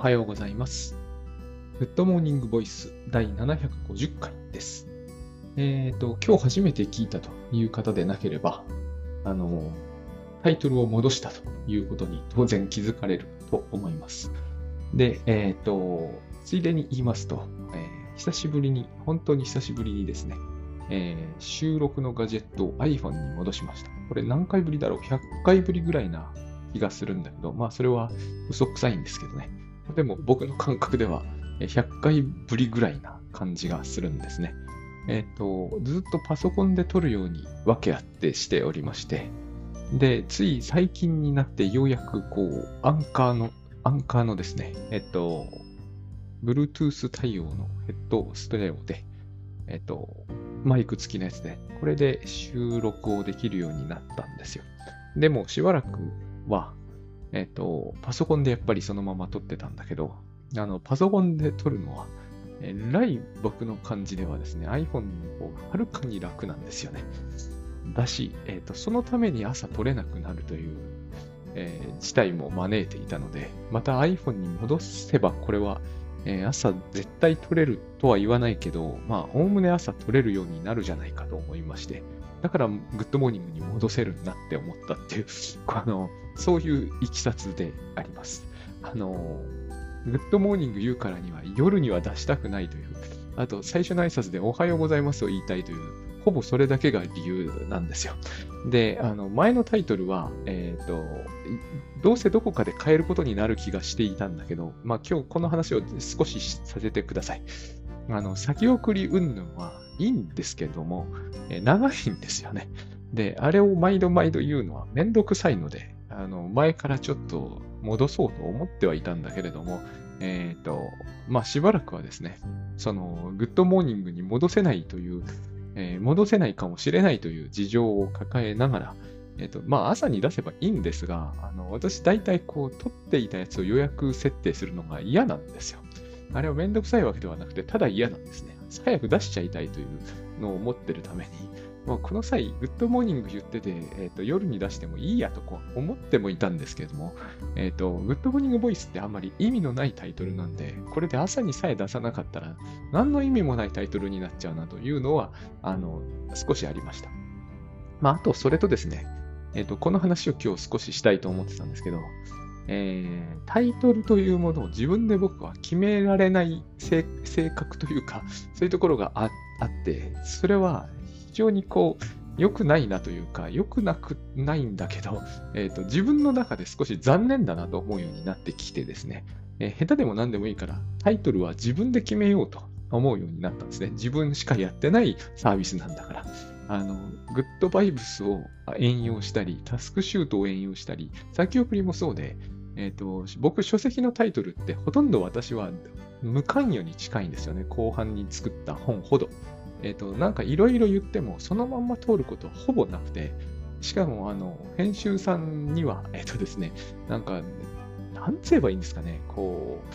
はようございます。グッドモーニングボイス第750回です。えっ、と、今日初めて聞いたという方でなければ、あの、タイトルを戻したということに当然気づかれると思います。で、えっ、と、ついでに言いますと、えー久しぶりに、本当に久しぶりにですね、えー収録のガジェットを iPhone に戻しました。これ何回ぶりだろう ?100 回ぶりぐらいな気がするんだけど、まあそれは嘘くさいんですけどね。でも僕の感覚では100回ぶりぐらいな感じがするんですね。えっ、と、ずっとパソコンで撮るように分け合ってしておりまして、で、つい最近になってようやくこう、アンカーの、アンカーのですね、えっ、と、Bluetooth 対応のヘッドステレオで、えっ、と、マイク付きのやつで、これで収録をできるようになったんですよ。でもしばらくは、えっ、と、パソコンでやっぱりそのまま撮ってたんだけど、あの、パソコンで撮るのは、えらい僕の感じではですね、iPhone の方がはるかに楽なんですよね。だし、えっ、と、そのために朝撮れなくなるという、えー事態も招いていたので、また iPhone に戻せばこれは、えー朝絶対撮れるとは言わないけど、まあ、おおむね朝撮れるようになるじゃないかと思いまして、だから、グッドモーニングに戻せるなって思ったっていう、あの、そういういきさつであります。あの、グッドモーニング言うからには夜には出したくないという、あと最初の挨拶でおはようございますを言いたいという、ほぼそれだけが理由なんですよ。で、あの、前のタイトルは、えっ、と、どうせどこかで変えることになる気がしていたんだけど、まあ今日この話を少しさせてください。あの、先送り云々はいいんですけども、え長いんですよね。で、あれを毎度毎度言うのはめんどくさいので、あの、前からちょっと戻そうと思ってはいたんだけれども、えっ、と、まあ、しばらくはですね、その、グッドモーニングに戻せないという、えー戻せないかもしれないという事情を抱えながら、えっ、と、まあ、朝に出せばいいんですが、あの、私大体こう、撮っていたやつを予約設定するのが嫌なんですよ。あれはめんどくさいわけではなくて、ただ嫌なんですね。早く出しちゃいたいというのを思ってるために、まあ、この際、グッドモーニング言ってて、えーと、夜に出してもいいやとこう思ってもいたんですけれども、えっ、と、グッドモーニングボイスってあんまり意味のないタイトルなんで、これで朝にさえ出さなかったら、何の意味もないタイトルになっちゃうなというのは、あの、少しありました。まあ、あと、それとですね、えっ、と、この話を今日少ししたいと思ってたんですけど、えータイトルというものを自分で僕は決められない性格というか、そういうところがあって、それは非常にこう、良くないなというか、良くなくないんだけど、えーと、自分の中で少し残念だなと思うようになってきてですね、えー下手でも何でもいいから、タイトルは自分で決めようと思うようになったんですね。自分しかやってないサービスなんだから。あの、グッドバイブスを援用したり、タスクシュートを援用したり、先送りもそうで、えっ、と、僕、書籍のタイトルってほとんど私は無関与に近いんですよね。後半に作った本ほど。えっ、と、なんかいろいろ言っても、そのまんま通ることはほぼなくて、しかも、あの、編集さんには、えっ、とですね、なんか、なんつえばいいんですかね、こう、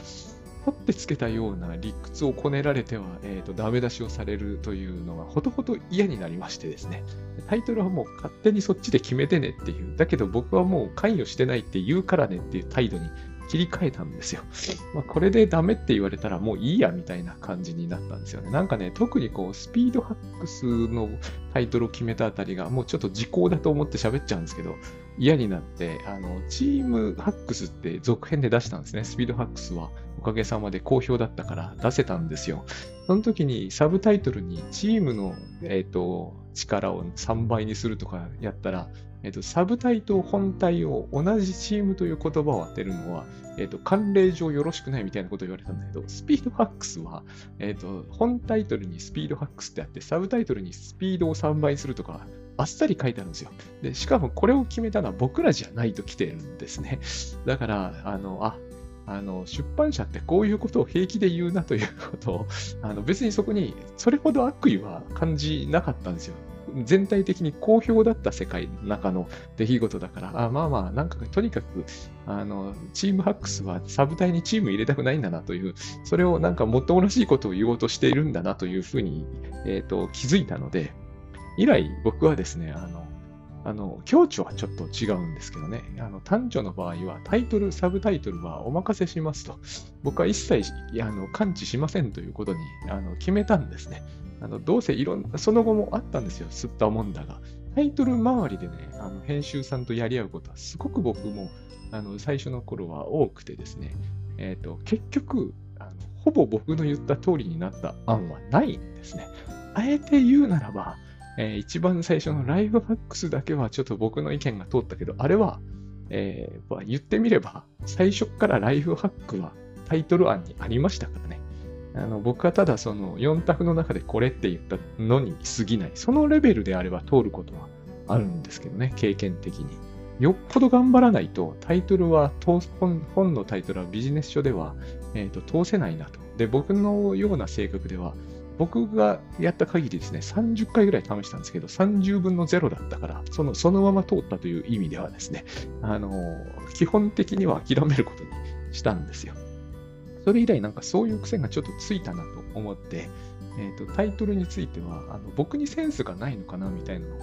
取ってつけたような理屈をこねられては、えー、とダメ出しをされるというのがほとほと嫌になりましてですね、タイトルはもう勝手にそっちで決めてねっていう、だけど僕はもう関与してないって言うからねっていう態度に切り替えたんですよ。まあ、これでダメって言われたらもういいやみたいな感じになったんですよね。なんかね、特にこう、スピードハックスのタイトルを決めたあたりがもうちょっと時効だと思って喋っちゃうんですけど、嫌になって、あの、チームハックスって続編で出したんですね。スピードハックスはおかげさまで好評だったから出せたんですよ。その時にサブタイトルにチームの、えっ、と、力を3倍にするとかやったら、えっ、と、サブタイと本体を同じチームという言葉を当てるのは、えっ、と、慣例上よろしくないみたいなことを言われたんだけど、スピードハックスは、えっ、と、本タイトルにスピードハックスってあって、サブタイトルにスピードを3倍するとか、あっさり書いてあるんですよ。で、しかもこれを決めたのは僕らじゃないと来てるんですね。だから、あの、あ、あの、出版社ってこういうことを平気で言うなということを、あの、別にそこにそれほど悪意は感じなかったんですよ。全体的に好評だった世界の中の出来事だから、あまあまあ、なんかとにかく、あの、チームハックスはサブ隊にチーム入れたくないんだなという、それをなんかもっともらしいことを言おうとしているんだなというふうに、えっ、と、気づいたので、以来僕はですね、あの、あの、強調はちょっと違うんですけどね。あの、単調の場合は、タイトル、サブタイトルはお任せしますと。僕は一切、あの、感知しませんということに、あの、決めたんですね。あの、どうせいろんな、その後もあったんですよ。吸ったもんだが。タイトル周りでね、あの、編集さんとやり合うことは、すごく僕も、あの、最初の頃は多くてですね。えっ、ー、と、結局、あの、ほぼ僕の言った通りになった案はないんですね。あえて言うならば、えー、一番最初のライフハックスだけはちょっと僕の意見が通ったけど、あれは、えー、言ってみれば、最初からライフハックはタイトル案にありましたからね。あの僕はただその4択の中でこれって言ったのに過ぎない。そのレベルであれば通ることはあるんですけどね、経験的に。よっぽど頑張らないと、タイトルは、本本のタイトルはビジネス書では、えーと通せないなと。で、僕のような性格では、僕がやった限りですね、30回ぐらい試したんですけど、30分の0だったから、そのそのまま通ったという意味ではですね、あの基本的には諦めることにしたんですよ。それ以来なんかそういう癖がちょっとついたなと思って、えーと、タイトルについてはあの僕にセンスがないのかなみたいなのも、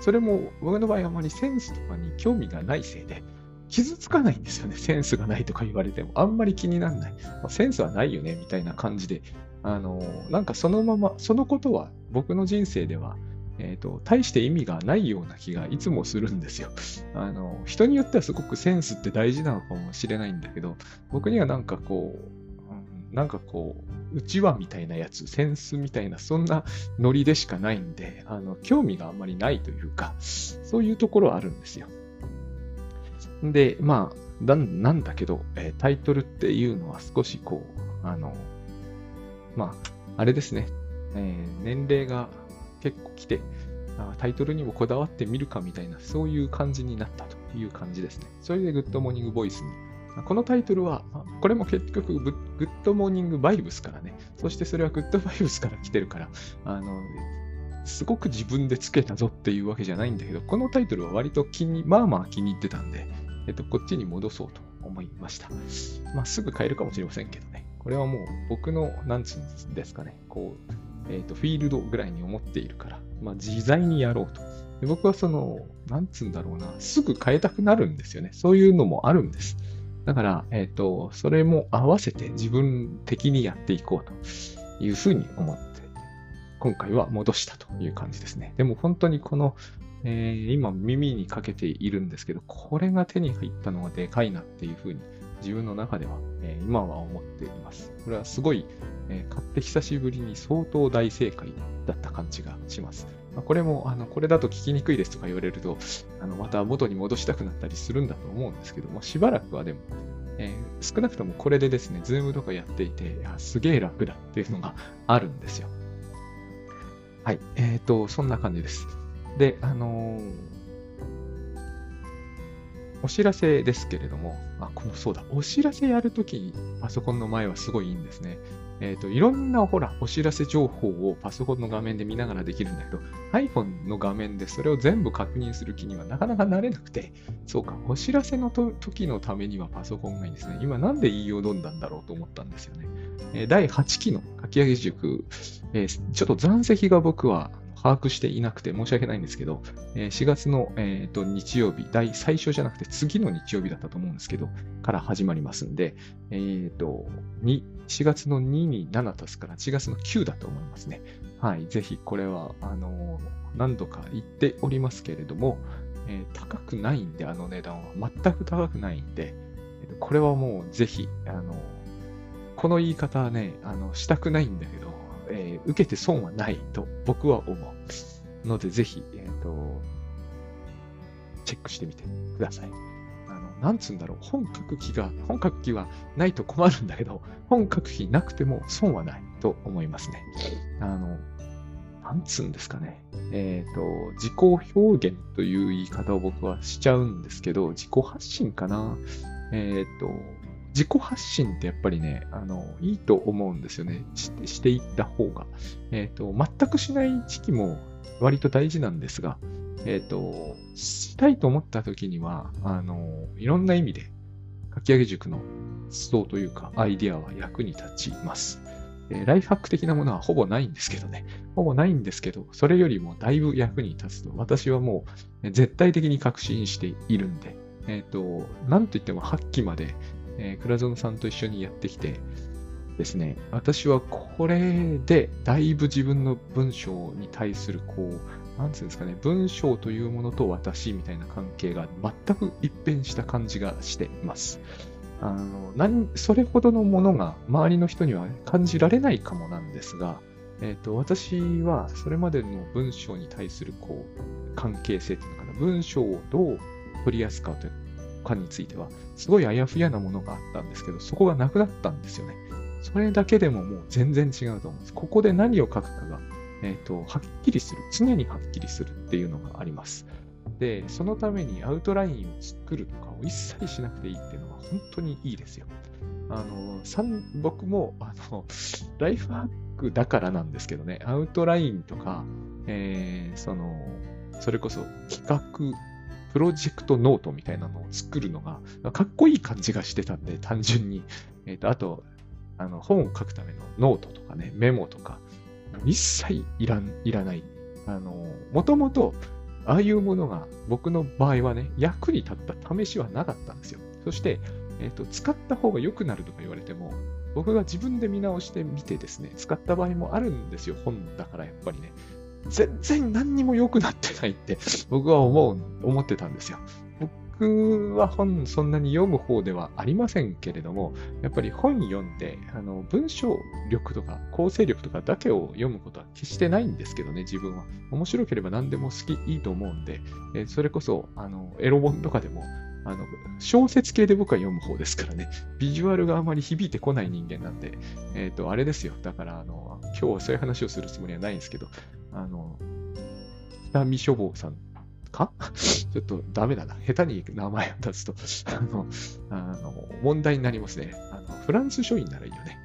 それも僕の場合あまりセンスとかに興味がないせいで、傷つかないんですよね。センスがないとか言われても。あんまり気にならない。センスはないよね、みたいな感じであの、なんかそのまま、そのことは僕の人生では、え、ー、と、大して意味がないような気がいつもするんですよ。あの、人によってはすごくセンスって大事なのかもしれないんだけど、僕にはなんかこう、うん、なんかこう、うちわみたいなやつ、センスみたいな、そんなノリでしかないんで、あの、興味があんまりないというか、そういうところはあるんですよ。で、まあ、なんだけど、えー、タイトルっていうのは少しこう、あの、まあ、あれですね、えー、年齢が結構来て、タイトルにもこだわってみるかみたいな、そういう感じになったという感じですね。それでグッドモーニングボイスに。このタイトルは、これも結局グッドモーニングバイブスからね、そしてそれはグッドバイブスから来てるから、あの、すごく自分でつけたぞっていうわけじゃないんだけど、このタイトルは割と気に、まあまあ気に入ってたんで、えっと、こっちに戻そうと思いました。まあ、すぐ変えるかもしれませんけどね。これはもう僕の、なんつうんですかね、こう、え、ー、と、フィールドぐらいに思っているから、まあ、自在にやろうと。で僕はその、なんつうんだろうな、すぐ変えたくなるんですよね。そういうのもあるんです。だから、えっ、ー、と、それも合わせて自分的にやっていこうというふうに思って、今回は戻したという感じですね。でも本当にこの、えー、今耳にかけているんですけど、これが手に入ったのはでかいなっていうふうに自分の中では、えー、今は思っています。これはすごい、えー、買って久しぶりに相当大正解だった感じがします。まあ、これも、あの、これだと聞きにくいですとか言われると、あの、また元に戻したくなったりするんだと思うんですけども、しばらくはでも、えー、少なくともこれでですね、ズームとかやっていて、いすげえ楽だっていうのが あるんですよ。はい。えっ、ー、と、そんな感じです。で、あのーお知らせですけれども、あ、この、そうだ、お知らせやるときにパソコンの前はすごいいいんですね。えっ、ー、と、いろんな、ほら、お知らせ情報をパソコンの画面で見ながらできるんだけど、iPhone の画面でそれを全部確認する気にはなかなかなれなくて、そうか、お知らせのと時のためにはパソコンがいいですね。今なんで言いよどんだんだろうと思ったんですよね。えー、第8期の書き上げ塾、えー、ちょっと残席が僕は把握していなくて申し訳ないんですけど、4月の、えー、と日曜日、第最初じゃなくて次の日曜日だったと思うんですけど、から始まりますんで、えー、と4月の2に7足すから4月の9だと思いますね。はい、ぜひこれは、あの何度か言っておりますけれども、えー、高くないんで、あの値段は。全く高くないんで、これはもうぜひ、あのこの言い方はね、あのしたくないんだけど、えー、受けて損はないと僕は思う。ので、ぜひ、えっ、ー、と、チェックしてみてください。あの、なんつうんだろう、本書く気が、本書く気はないと困るんだけど、本書く気なくても損はないと思いますね。あの、なんつうんですかね。えっ、ー、と、自己表現という言い方を僕はしちゃうんですけど、自己発信かな。えっ、と、自己発信ってやっぱりね、あの、いいと思うんですよね。していった方が。えっ、ー、と、全くしない時期も割と大事なんですが、えっ、ー、と、したいと思った時には、あの、いろんな意味で、かき上げ塾の思想というか、アイディアは役に立ちます。え、ライフハック的なものはほぼないんですけどね。ほぼないんですけど、それよりもだいぶ役に立つと私はもう絶対的に確信しているんで、えっ、ー、と、なんといっても8期まで、えー、倉園さんと一緒にやってきてですね、私はこれでだいぶ自分の文章に対するこう、なんつうんですかね、文章というものと私みたいな関係が全く一変した感じがしています。あの何それほどのものが周りの人には感じられないかもなんですが、えーと、私はそれまでの文章に対するこう関係性というのかな、文章をどう取りやすかというかについては、すごいあやふやなものがあったんですけど、そこがなくなったんですよね。それだけでももう全然違うと思うんです。ここで何を書くかが、えーとはっきりする、常にはっきりするっていうのがあります。で、そのためにアウトラインを作るとかを一切しなくていいっていうのは本当にいいですよ。あの、僕も、あの、ライフハックだからなんですけどね、アウトラインとか、えー、その、それこそ企画、プロジェクトノートみたいなのを作るのが、かっこいい感じがしてたんで、単純に。えっ、ー、と、あと、あの、本を書くためのノートとかね、メモとか、一切いらん、いらない。あの、もともと、ああいうものが僕の場合はね、役に立った試しはなかったんですよ。そして、えーと、使った方が良くなるとか言われても、僕が自分で見直してみてですね、使った場合もあるんですよ、本だからやっぱりね。全然何にも良くなってないって 僕は思う、思ってたんですよ。僕は本そんなに読む方ではありませんけれども、やっぱり本読んで、あの文章力とか構成力とかだけを読むことは決してないんですけどね、自分は。面白ければ何でも好き、いいと思うんで、えそれこそ、あの、エロ本とかでも、あの、小説系で僕は読む方ですからね、ビジュアルがあまり響いてこない人間なんで、えっ、ー、と、あれですよ。だから、あの、今日はそういう話をするつもりはないんですけど、あの、北見書房さんか？ちょっとダメだな。下手に名前を出すとあの、あの、問題になりますね。あの、フランス書院ならいいよね。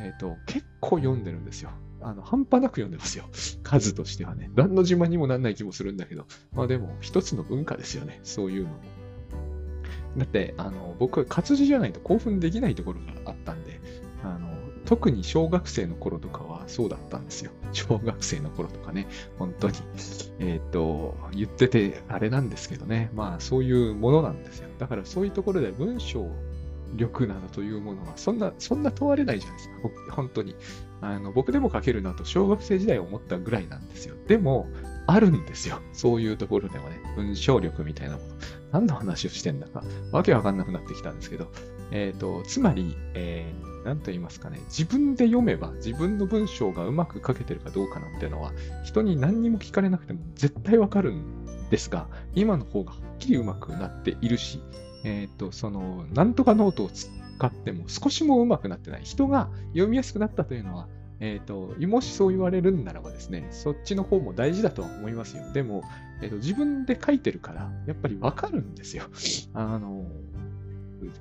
えっ、ー、と、結構読んでるんですよ。あの、半端なく読んでますよ。数としてはね。何の自慢にもなんない気もするんだけど。まあでも、一つの文化ですよね。そういうのも。だって、あの、僕は活字じゃないと興奮できないところがあったんで、あの、特に小学生の頃とかはそうだったんですよ。小学生の頃とかね、本当に。えっ、ー、と、言っててあれなんですけどね。まあそういうものなんですよ。だからそういうところで文章力などというものは、そんな、そんな問われないじゃないですか。本当に。あの僕でも書けるなと小学生時代思ったぐらいなんですよ。でも、あるんですよ。そういうところでもね。文章力みたいなもの。何の話をしてんだか、わけわかんなくなってきたんですけど、えっ、ー、と、つまり、えー、なんと言いますかね、自分で読めば自分の文章がうまく書けてるかどうかなんてのは、人に何にも聞かれなくても絶対わかるんですが、今の方がはっきりうまくなっているし、えっ、ー、と、その、なんとかノートを使っても少しもうまくなってない。人が読みやすくなったというのは、えっ、ー、と、もしそう言われるんならばですね、そっちの方も大事だとは思いますよ。でも、えっ、ー、と、自分で書いてるから、やっぱりわかるんですよ。あの、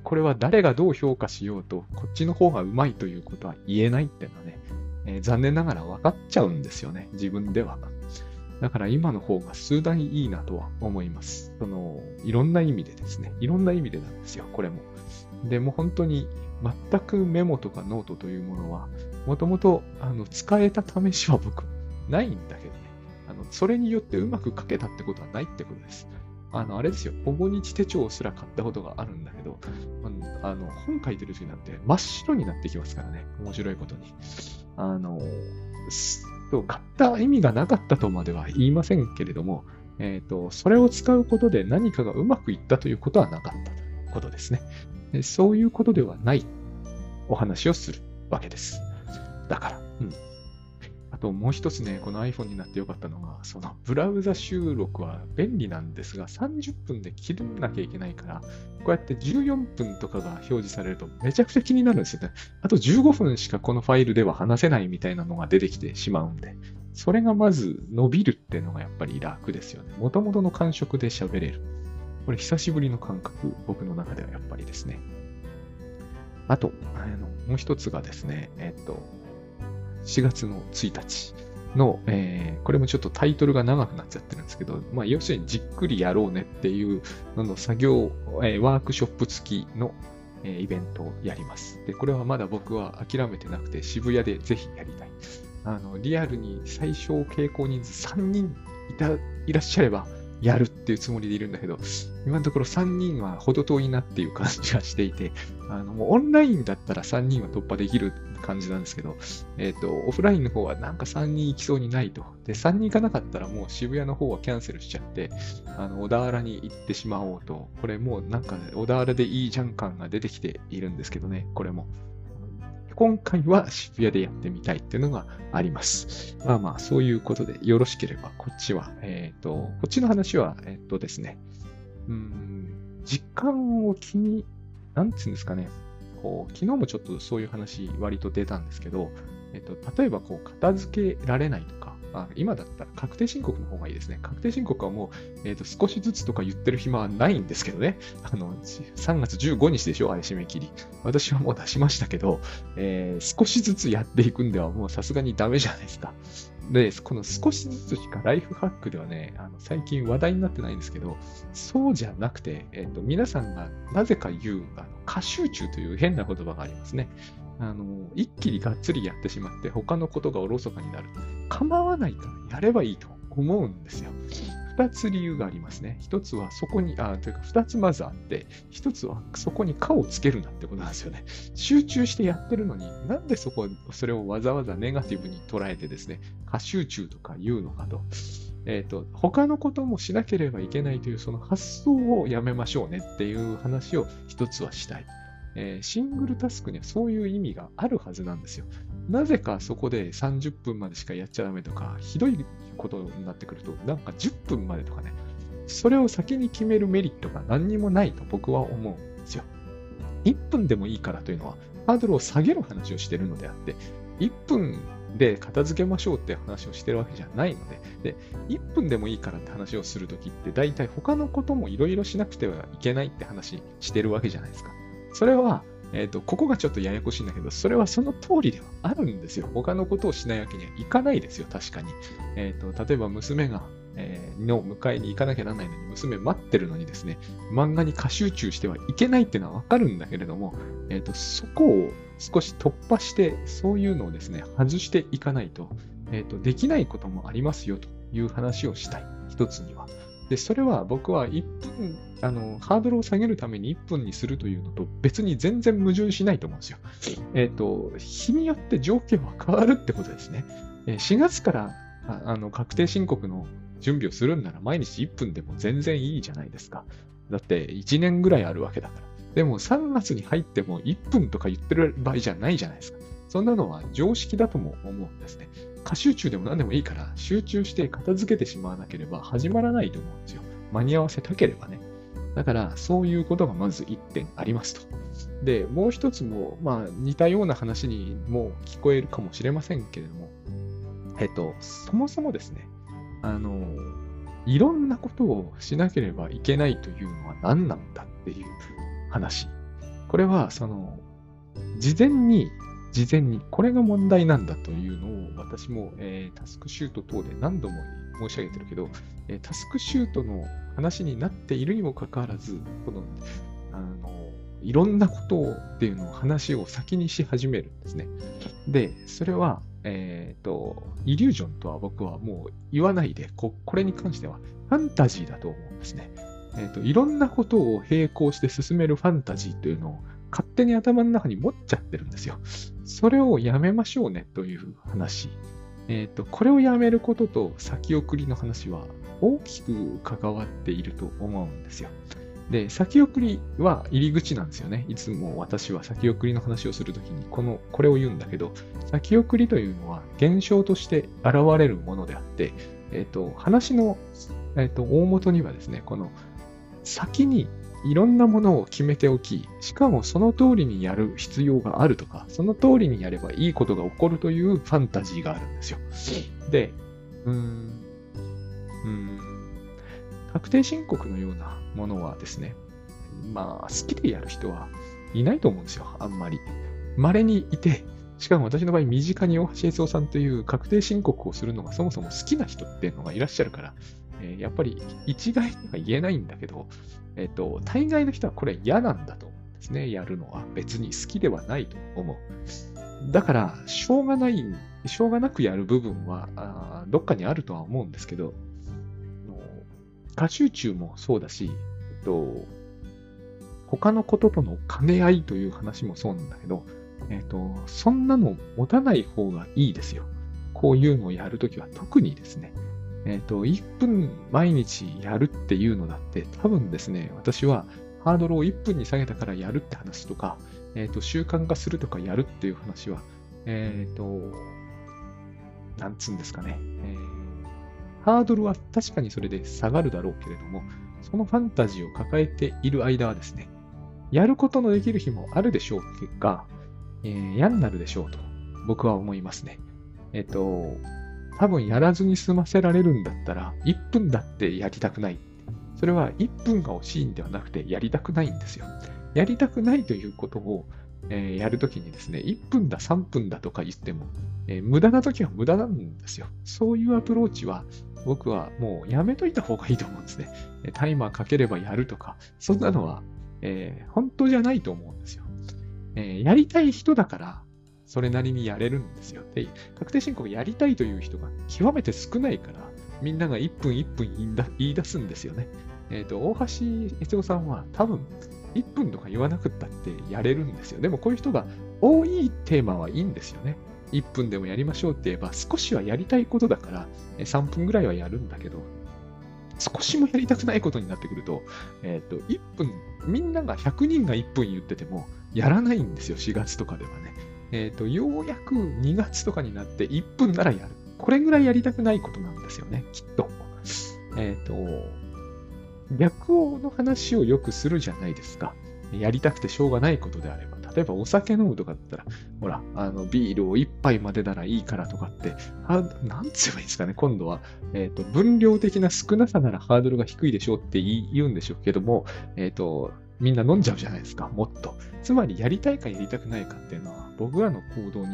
これは誰がどう評価しようと、こっちの方がうまいということは言えないっていうのはね、えー、残念ながら分かっちゃうんですよね、自分では。だから今の方が数段いいなとは思います。その、いろんな意味でですね、いろんな意味でなんですよ、これも。でも本当に全くメモとかノートというものは、もともと使えた試しは僕、ないんだけどね。あのそれによってうまく書けたってことはないってことです。あの、あれですよ、ほぼ日手帳すら買ったことがあるんだけど、あの、本書いてる時なんて真っ白になってきますからね、面白いことに。あの、買った意味がなかったとまでは言いませんけれども、えっ、ー、と、それを使うことで何かがうまくいったということはなかったということですね。そういうことではないお話をするわけです。だから、うん。ともう一つね、この iPhone になってよかったのが、そのブラウザ収録は便利なんですが、30分で切らなきゃいけないから、こうやって14分とかが表示されるとめちゃくちゃ気になるんですよね。あと15分しかこのファイルでは話せないみたいなのが出てきてしまうんで、それがまず伸びるっていうのがやっぱり楽ですよね。もともとの感触で喋れる。これ久しぶりの感覚、僕の中ではやっぱりですね。あと、あのもう一つがですね、えっと、4月の1日の、えー、これもちょっとタイトルが長くなっちゃってるんですけど、まあ、要するにじっくりやろうねっていうのの作業、えー、ワークショップ付きの、えーイベントをやります。で、これはまだ僕は諦めてなくて、渋谷でぜひやりたい。あの、リアルに最小傾向人数3人いた、いらっしゃれば、やるっていうつもりでいるんだけど、今のところ3人は程遠いなっていう感じがしていて、あの、もうオンラインだったら3人は突破できる感じなんですけど、えっ、と、オフラインの方はなんか3人行きそうにないと。で、3人行かなかったらもう渋谷の方はキャンセルしちゃって、あの、小田原に行ってしまおうと。これもうなんか小田原でいいじゃん感が出てきているんですけどね、これも。今回は渋谷でやってみたいっていうのがあります。まあまあ、そういうことでよろしければ、こっちは、えっ、と、こっちの話は、えっ、とですね、うん、実感を気に、なんていうんですかね、こう、昨日もちょっとそういう話割と出たんですけど、えっと、例えばこう、片付けられないとか、まあ、今だったら確定申告の方がいいですね。確定申告はもう、えっと、少しずつとか言ってる暇はないんですけどね。あの、3月15日でしょ？あれ締め切り。私はもう出しましたけど、えー少しずつやっていくんではもうさすがにダメじゃないですか。で、この少しずつしかライフハックではね、あの最近話題になってないんですけど、そうじゃなくて、えっと皆さんがなぜか言うあの過集中という変な言葉がありますね。あの一気にがっつりやってしまって他のことがおろそかになる。構わないからやればいいと思うんですよ。二つ理由がありますね。一つはそこに、あというか二つまずあって、一つはそこに蚊をつけるなってことなんですよね。集中してやってるのに、なんでそこ、それをわざわざネガティブに捉えてですね、過集中とか言うのかと。えっ、と、他のこともしなければいけないというその発想をやめましょうねっていう話を一つはしたい。えーシングルタスクにはそういう意味があるはずなんですよ。なぜかそこで30分までしかやっちゃダメとか、ひどいことになってくると、なんか10分までとかね、それを先に決めるメリットが何にもないと僕は思うんですよ。1分でもいいからというのは、ハードルを下げる話をしているのであって、1分で片付けましょうって話をしてるわけじゃないので、で、1分でもいいからって話をするときって、大体他のこともいろいろしなくてはいけないって話してるわけじゃないですか。それは、えっ、と、ここがちょっとややこしいんだけど、それはその通りではあるんですよ。他のことをしないわけにはいかないですよ、確かに。えっ、と、例えば娘が、えーの迎えに行かなきゃならないのに、娘待ってるのにですね、漫画に過集中してはいけないっていうのはわかるんだけれども、えっ、と、そこを少し突破して、そういうのをですね、外していかないと、えっ、と、できないこともありますよという話をしたい。一つには。で、それは僕は1分、あの、ハードルを下げるために1分にするというのと別に全然矛盾しないと思うんですよ。えっ、と、日によって条件は変わるってことですね。えー4月からあの確定申告の準備をするんなら毎日1分でも全然いいじゃないですか。だって1年ぐらいあるわけだから。でも3月に入っても1分とか言ってる場合じゃないじゃないですか。そんなのは常識だとも思うんですね。過集中でも何でもいいから、集中して片付けてしまわなければ始まらないと思うんですよ。間に合わせたければね。だから、そういうことがまず1点ありますと。で、もう一つも、まあ、似たような話にも聞こえるかもしれませんけれども、えっと、そもそもですね、あの、いろんなことをしなければいけないというのは何なんだっていう話。これは、その、事前に、事前に、これが問題なんだというのを、私も、えータスクシュート等で何度も申し上げてるけど、えータスクシュートの話になっているにもかかわらず、この、あの、いろんなことをっていうのを話を先にし始めるんですね。で、それは、えっ、と、イリュージョンとは僕はもう言わないで、ここれに関してはファンタジーだと思うんですね。えっ、と、いろんなことを並行して進めるファンタジーというのを勝手に頭の中に持っちゃってるんですよ。それをやめましょうねという話。えっ、と、これをやめることと先送りの話は大きく関わっていると思うんですよ。で、先送りは入り口なんですよね。いつも私は先送りの話をするときに、この、これを言うんだけど、先送りというのは現象として現れるものであって、えっ、と、話の、えっ、と、大元にはですね、この、先にいろんなものを決めておき、しかもその通りにやる必要があるとか、その通りにやればいいことが起こるというファンタジーがあるんですよ。で、うーん、うーん、確定申告のようなものはですね、まあ、好きでやる人はいないと思うんですよ、あんまり。稀にいて、しかも私の場合、身近に大橋悦夫さんという確定申告をするのがそもそも好きな人っていうのがいらっしゃるから、えーやっぱり一概には言えないんだけど、えっ、と、大概の人はこれ嫌なんだと思うんですね、やるのは。別に好きではないと思う。だから、しょうがない、しょうがなくやる部分は、あどっかにあるとは思うんですけど、過集中もそうだし、えっと、他のこととの兼ね合いという話もそうなんだけど、えっと、そんなの持たない方がいいですよ。こういうのをやるときは特にですね。えっ、と、1分毎日やるっていうのだって、多分ですね、私はハードルを1分に下げたからやるって話とか、えっ、と、習慣化するとかやるっていう話は、えっ、と、なんつうんですかね、えー、ハードルは確かにそれで下がるだろうけれども、そのファンタジーを抱えている間はですね、やることのできる日もあるでしょう結果、えー、嫌になるでしょうと僕は思いますね。えっ、と、多分やらずに済ませられるんだったら、1分だってやりたくない。それは1分が惜しいんではなくて、やりたくないんですよ。やりたくないということを、えー、やるときにですね、1分だ、3分だとか言っても、えー、無駄なときは無駄なんですよ。そういうアプローチは、僕はもうやめといた方がいいと思うんですね。タイマーかければやるとか、そんなのは、えー、本当じゃないと思うんですよ。えやりたい人だから、それなりにやれるんですよ。で、確定申告やりたいという人が極めて少ないから、みんなが1分1分言い出すんですよね。えっ、ー、と、大橋悦夫さんは多分1分とか言わなくったってやれるんですよ。でもこういう人が多いテーマはいいんですよね。1分でもやりましょうって言えば少しはやりたいことだから3分ぐらいはやるんだけど、少しもやりたくないことになってくると、えっ、ー、と、1分、みんなが100人が1分言っててもやらないんですよ、4月とかではね。えっ、ー、と、ようやく2月とかになって1分ならやる。これぐらいやりたくないことなんですよね、きっと。えっ、ー、と、逆の話をよくするじゃないですか。やりたくてしょうがないことであれば。例えばお酒飲むとかだったら、ほら、あの、ビールを1杯までならいいからとかって、はなんつえばいいんですかね、今度は、えっ、ー、と、分量的な少なさならハードルが低いでしょうって言うんでしょうけども、えっ、ー、と、みんな飲んじゃうじゃないですか、もっと。つまり、やりたいかやりたくないかっていうのは、僕らの行動に、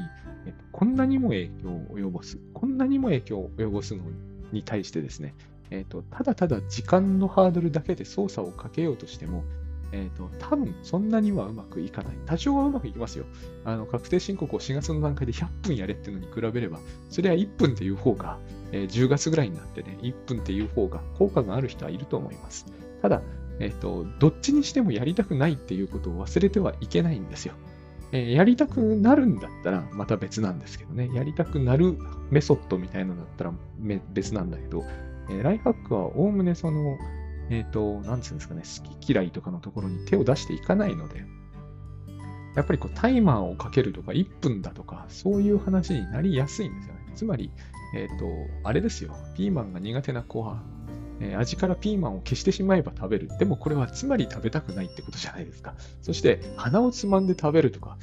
えこんなにも影響を及ぼす、こんなにも影響を及ぼすのに対してですね、えっ、と、ただただ時間のハードルだけで操作をかけようとしても、えっ、ー、と、多分そんなにはうまくいかない。多少はうまくいきますよ。あの、確定申告を4月の段階で100分やれっていうのに比べれば、それは1分っていう方が、えー、10月ぐらいになってね、1分っていう方が効果がある人はいると思います。ただ、えっ、と、どっちにしてもやりたくないっていうことを忘れてはいけないんですよ。えー、やりたくなるんだったらまた別なんですけどね。やりたくなるメソッドみたいなのだったら別なんだけど、えー、ライフハックはおおむねその、えっ、ー、と、なんつうんですかね、好き嫌いとかのところに手を出していかないので、やっぱりこうタイマーをかけるとか1分だとか、そういう話になりやすいんですよね。つまり、えっ、と、あれですよ。ピーマンが苦手な子は、え、味からピーマンを消してしまえば食べる。でもこれはつまり食べたくないってことじゃないですか。そして鼻をつまんで食べるとか、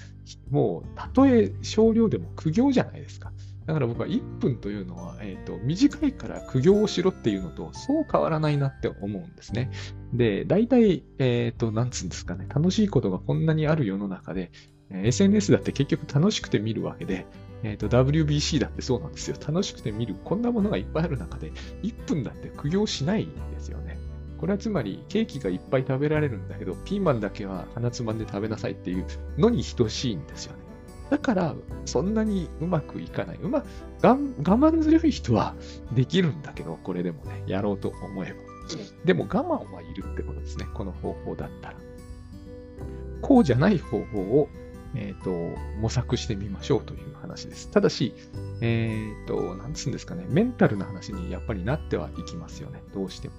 もうたとえ少量でも苦行じゃないですか。だから僕は1分というのは、えーと、短いから苦行をしろっていうのとそう変わらないなって思うんですね。で、大体、えっ、ー、と、なんつうんですかね、楽しいことがこんなにある世の中で、SNS だって結局楽しくて見るわけで、えっ、ー、と、WBC だってそうなんですよ。楽しくて見る、こんなものがいっぱいある中で、1分だって苦行しないんですよね。これはつまり、ケーキがいっぱい食べられるんだけど、ピーマンだけは鼻つまんで食べなさいっていうのに等しいんですよね。だから、そんなにうまくいかない。うま、我慢強い人はできるんだけど、これでもね、やろうと思えば。でも我慢はいるってことですね。この方法だったら。こうじゃない方法を、えっ、ー、と、模索してみましょうという話です。ただし、えっ、ー、と、なんつうんですかね、メンタルな話にやっぱりなってはいきますよね。どうしても。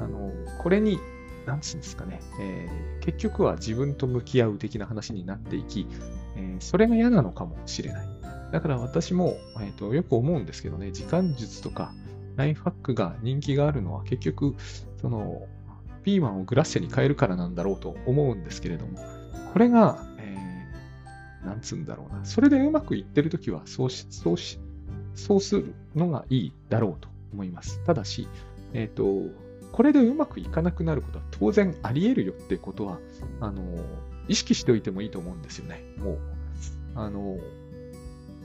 あの、これになんつうんですかね、えー、結局は自分と向き合う的な話になっていき、え、それが嫌なのかもしれない。だから私も、えーと、よく思うんですけどね、時間術とかライフハックが人気があるのは結局、その、ピーマンをグラッセに変えるからなんだろうと思うんですけれども、これが、なんつうんだろうな、それでうまくいってるときはそうし、そうし、そうするのがいいだろうと思います。ただし、えっ、ー、と、これでうまくいかなくなることは当然あり得るよってことは、あの、意識しておいてもいいと思うんですよね。もう、あの、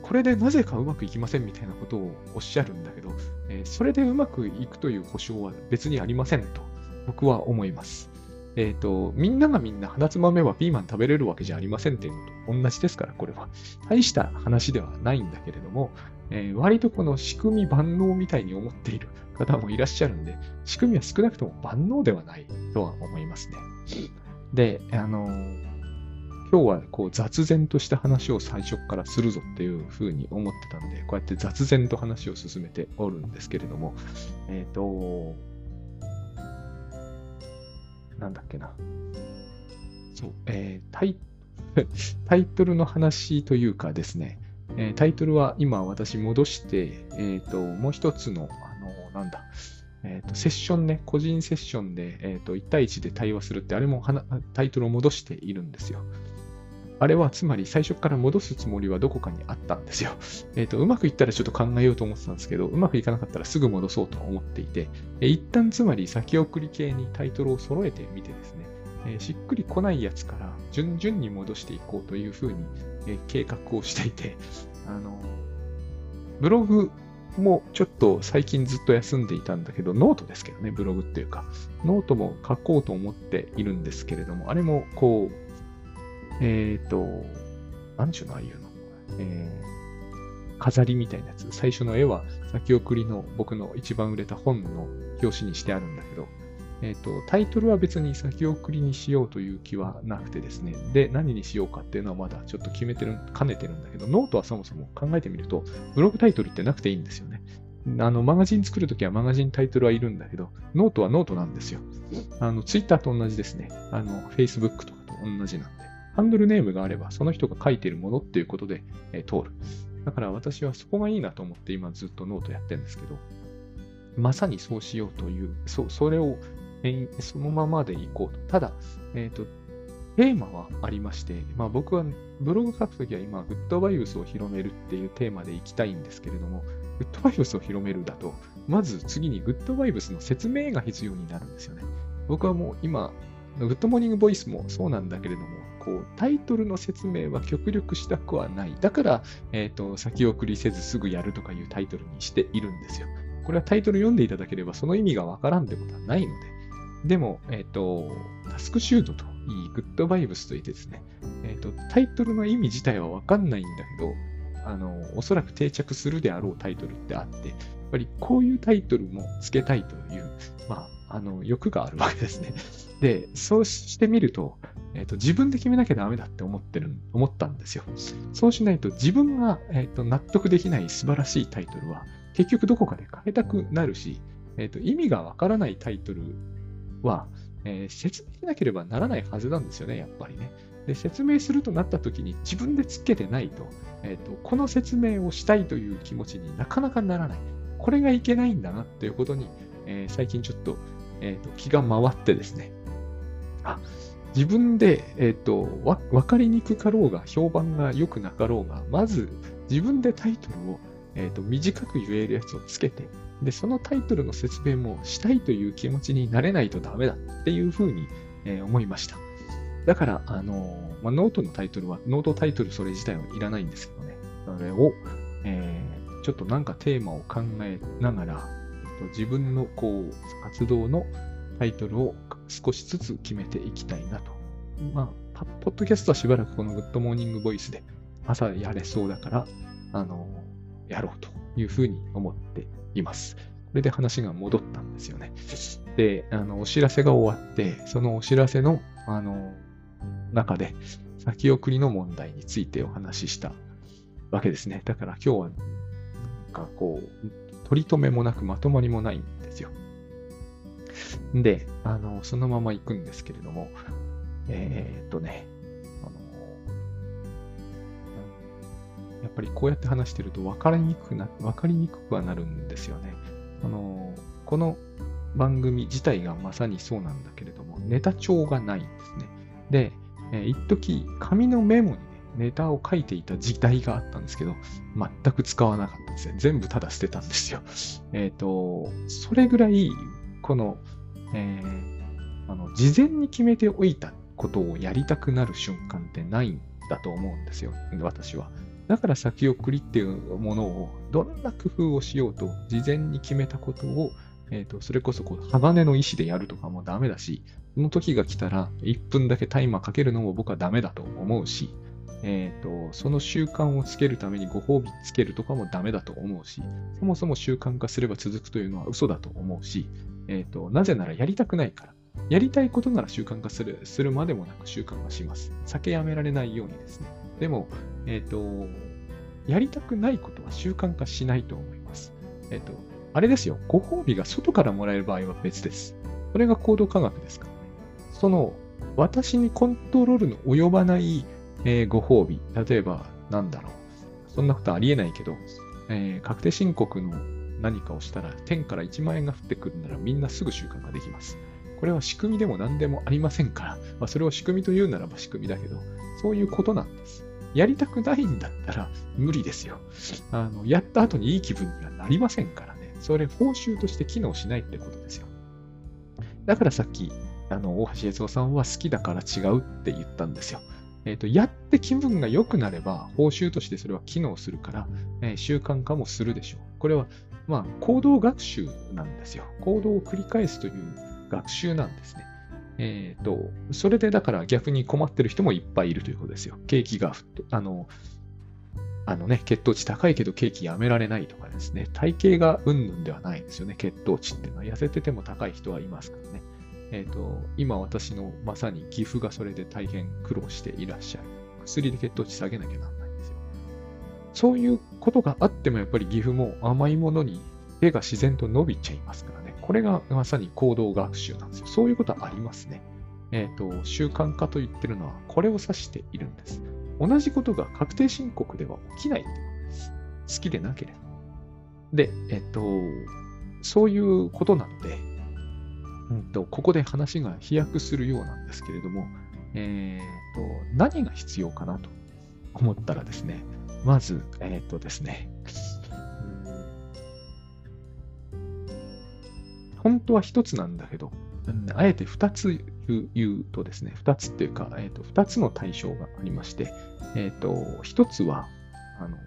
これでなぜかうまくいきませんみたいなことをおっしゃるんだけど、えー、それでうまくいくという保証は別にありませんと僕は思います。えっ、と、みんながみんな鼻つまめばピーマン食べれるわけじゃありませんっていうのと同じですから、これは。大した話ではないんだけれども、えー割とこの仕組み万能みたいに思っている方もいらっしゃるんで、仕組みは少なくとも万能ではないとは思いますね。で、あのー今日はこう雑然とした話を最初からするぞっていうふうに思ってたんで、こうやって雑然と話を進めておるんですけれども、えっ、と、なんだっけな。そう、えータイ、タイトルの話というかですね、えータイトルは今私戻して、えっ、と、もう一つの、あの、なんだ、えっ、と、セッションね、個人セッションで、えっ、と、1対1で対話するって、あれもタイトルを戻しているんですよ。あれはつまり最初から戻すつもりはどこかにあったんですよ。えっ、と、うまくいったらちょっと考えようと思ってたんですけど、うまくいかなかったらすぐ戻そうと思っていて、えー一旦つまり先送り系にタイトルを揃えてみてですね、えしっくりこないやつから順々に戻していこうというふうに、え計画をしていて、あの、ブログもちょっと最近ずっと休んでいたんだけど、ノートですけどね、ブログっていうか、ノートも書こうと思っているんですけれども、あれもこう、えっ、と、なんちゅうのああいうの、えー飾りみたいなやつ。最初の絵は先送りの僕の一番売れた本の表紙にしてあるんだけど、えっ、と、タイトルは別に先送りにしようという気はなくてですね。で、何にしようかっていうのはまだちょっと決めかねてるんだけど、ノートはそもそも考えてみると、ブログタイトルってなくていいんですよね。あの、マガジン作るときはマガジンタイトルはいるんだけど、ノートはノートなんですよ。あの、ツイッターと同じですね。あの、Facebook とかと同じなんで。ハンドルネームがあれば、その人が書いているものっていうことで、えー通る。だから私はそこがいいなと思って今ずっとノートやってるんですけど、まさにそうしようという、そ、それを、えそのままでいこうと。ただ、えっ、と、テーマはありまして、まあ僕はブログ書くときは今、グッドバイブスを広めるっていうテーマでいきたいんですけれども、グッドバイブスを広めるだと、まず次にグッドバイブスの説明が必要になるんですよね。僕はもう今、グッドモーニングボイスもそうなんだけれども、こう、タイトルの説明は極力したくはない。だから、えっ、と、先送りせずすぐやるとかいうタイトルにしているんですよ。これはタイトル読んでいただければその意味がわからんってことはないので。でも、えっ、と、タスクシュートといい、グッドバイブスといってですね、えっ、と、タイトルの意味自体はわかんないんだけど、あの、おそらく定着するであろうタイトルってあって、やっぱりこういうタイトルも付けたいという、まあ、あの、欲があるわけですね。で、そうしてみると、えっ、と、自分で決めなきゃダメだって思ってる、思ったんですよ。そうしないと自分が、えっ、と、納得できない素晴らしいタイトルは、結局どこかで変えたくなるし、えっ、と、意味がわからないタイトルは、えー説明しなければならないはずなんですよね、やっぱりね。で、説明するとなった時に自分でつけてないと、えっ、と、この説明をしたいという気持ちになかなかならない。これがいけないんだなっていうことに、えー最近ちょっと、えーと気が回ってですね。あ、自分で、えっ、と、わ、わかりにくかろうが、評判が良くなかろうが、まず自分でタイトルを、えっ、と、短く言えるやつをつけて、で、そのタイトルの説明もしたいという気持ちになれないとダメだっていうふうに、えー思いました。だから、あのまあ、ノートのタイトルは、ノートタイトルそれ自体はいらないんですけどね。それを、えーちょっとなんかテーマを考えながら、えっと自分のこう、活動のタイトルを少しずつ決めていきたいなと。まあ、ポッドキャストはしばらくこのグッドモーニングボイスで朝やれそうだから、あのやろうというふうに思っています。これで話が戻ったんですよね。で、あの、お知らせが終わって、そのお知らせの、あの、中で、先送りの問題についてお話ししたわけですね。だから今日は、なんかこう、取り留めもなくまとまりもないんですよ。で、あの、そのまま行くんですけれども、えーっとね、あの、やっぱりこうやって話してると分かりにくくな、分かりにくくはなるんですよね。あの、この番組自体がまさにそうなんだけれども、ネタ帳がないんですね。で、えー一時紙のメモにね、ネタを書いていた時代があったんですけど、全く使わなかったんですね。全部ただ捨てたんですよ。えっ、と、それぐらい、この、えーあの、事前に決めておいたことをやりたくなる瞬間ってないんだと思うんですよ。私は。だから先送りっていうものを、どんな工夫をしようと、事前に決めたことを、えっ、と、それこそこう鋼の石でやるとかもダメだし、その時が来たら1分だけタイマーかけるのも僕はダメだと思うし、えっ、と、その習慣をつけるためにご褒美つけるとかもダメだと思うし、そもそも習慣化すれば続くというのは嘘だと思うし、えっ、と、なぜならやりたくないから。やりたいことなら習慣化する、するまでもなく習慣化します。酒やめられないようにですね。でも、えっ、と、やりたくないことは習慣化しないと思います。えっ、と、あれですよ。ご褒美が外からもらえる場合は別です。それが行動科学ですからね。その、私にコントロールの及ばない、えー、ご褒美。例えば、なんだろう。そんなことありえないけど、えー、確定申告の何かをしたら、天から1万円が降ってくるならみんなすぐ習慣化できます。これは仕組みでも何でもありませんから、まあ、それを仕組みと言うならば仕組みだけど、そういうことなんです。やりたくないんだったら無理ですよ。あの、やった後にいい気分にはなりませんからね。それ報酬として機能しないってことですよ。だからさっき、あの、大橋悦夫さんは好きだから違うって言ったんですよ。えっ、ー、と、やって気分が良くなれば、報酬としてそれは機能するから、えー、習慣化もするでしょう。これは、まあ、行動学習なんですよ。行動を繰り返すという学習なんですね。え、ー、と、それでだから逆に困ってる人もいっぱいいるということですよ。景気があの、あのね、血糖値高いけどケーキやめられないとかですね、体型がうんぬんではないんですよね、血糖値っていうのは。痩せてても高い人はいますからね。えっ、ー、と、今私のまさに岐阜がそれで大変苦労していらっしゃる。薬で血糖値下げなきゃなんない。そういうことがあってもやっぱり岐阜も甘いものに手が自然と伸びちゃいますからね。これがまさに行動学習なんですよ。そういうことはありますね。えっ、ー、と、習慣化と言ってるのはこれを指しているんです。同じことが確定申告では起きないってことです。好きでなければ。で、えっ、ー、と、そういうことなので、うんと、ここで話が飛躍するようなんですけれども、えっ、ー、と、何が必要かなと思ったらですね、まず、えっ、とですね、本当は一つなんだけど、あえて二つ言うとですね、二つっていうか、え、ー、と、二つの対象がありまして、え、ー、と、一つは、あの、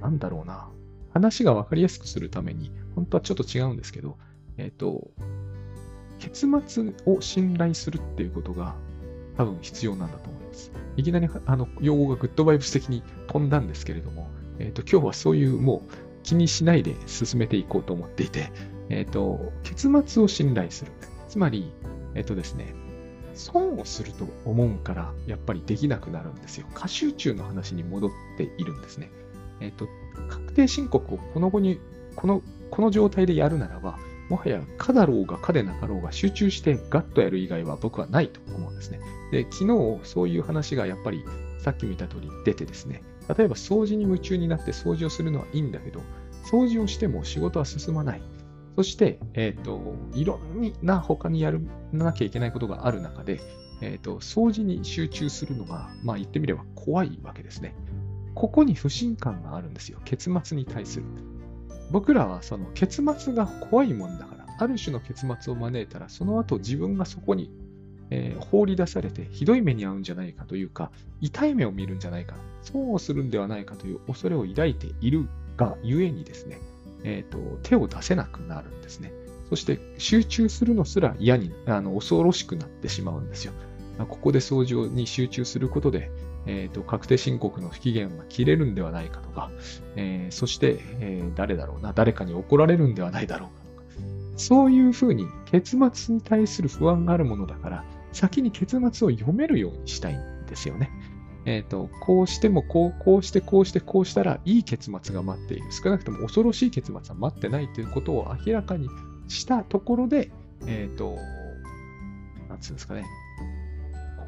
なんだろうな、話がわかりやすくするために、本当はちょっと違うんですけど、えっ、ー、と、結末を信頼するっていうことが多分必要なんだと思います。いきなりあの用語がグッドバイブス的に飛んだんですけれども、えっ、ー、と今日はそういうもう気にしないで進めていこうと思っていて、えっ、ー、と結末を信頼する。つまり、えっ、ー、とですね、損をすると思うから、やっぱりできなくなるんですよ。過集中の話に戻っているんですね。えっ、と、確定申告をこの後に、この、この状態でやるならば、もはやかだろうがかでなかろうが集中してガッとやる以外は僕はないと思うんですね。で、昨日そういう話がやっぱりさっき見た通り出てですね、例えば掃除に夢中になって掃除をするのはいいんだけど、掃除をしても仕事は進まない。そして、えっ、ー、と、いろんな他にやらなきゃいけないことがある中で、えっ、ー、と、掃除に集中するのが、まあ言ってみれば怖いわけですね。ここに不信感があるんですよ。結末に対する。僕らはその結末が怖いもんだから、ある種の結末を招いたら、その後自分がそこに、えー、放り出されてひどい目に遭うんじゃないかというか、痛い目を見るんじゃないか、そうするんではないかという恐れを抱いているがゆえにですね、えーと、手を出せなくなるんですね。そして集中するのすら嫌に、あの恐ろしくなってしまうんですよ。ここで掃除に集中することで、えーと、確定申告の不機嫌が切れるんではないかとか、えー、そして、えー、誰だろうな、誰かに怒られるんではないだろうかとか、そういうふうに結末に対する不安があるものだから、先に結末を読めるようにしたいんですよね。えっ、ー、と、こうしてもこう、こうして、こうして、こうしたらいい結末が待っている。少なくとも恐ろしい結末は待ってないということを明らかにしたところで、えっ、ー、と、なんつうんですかね、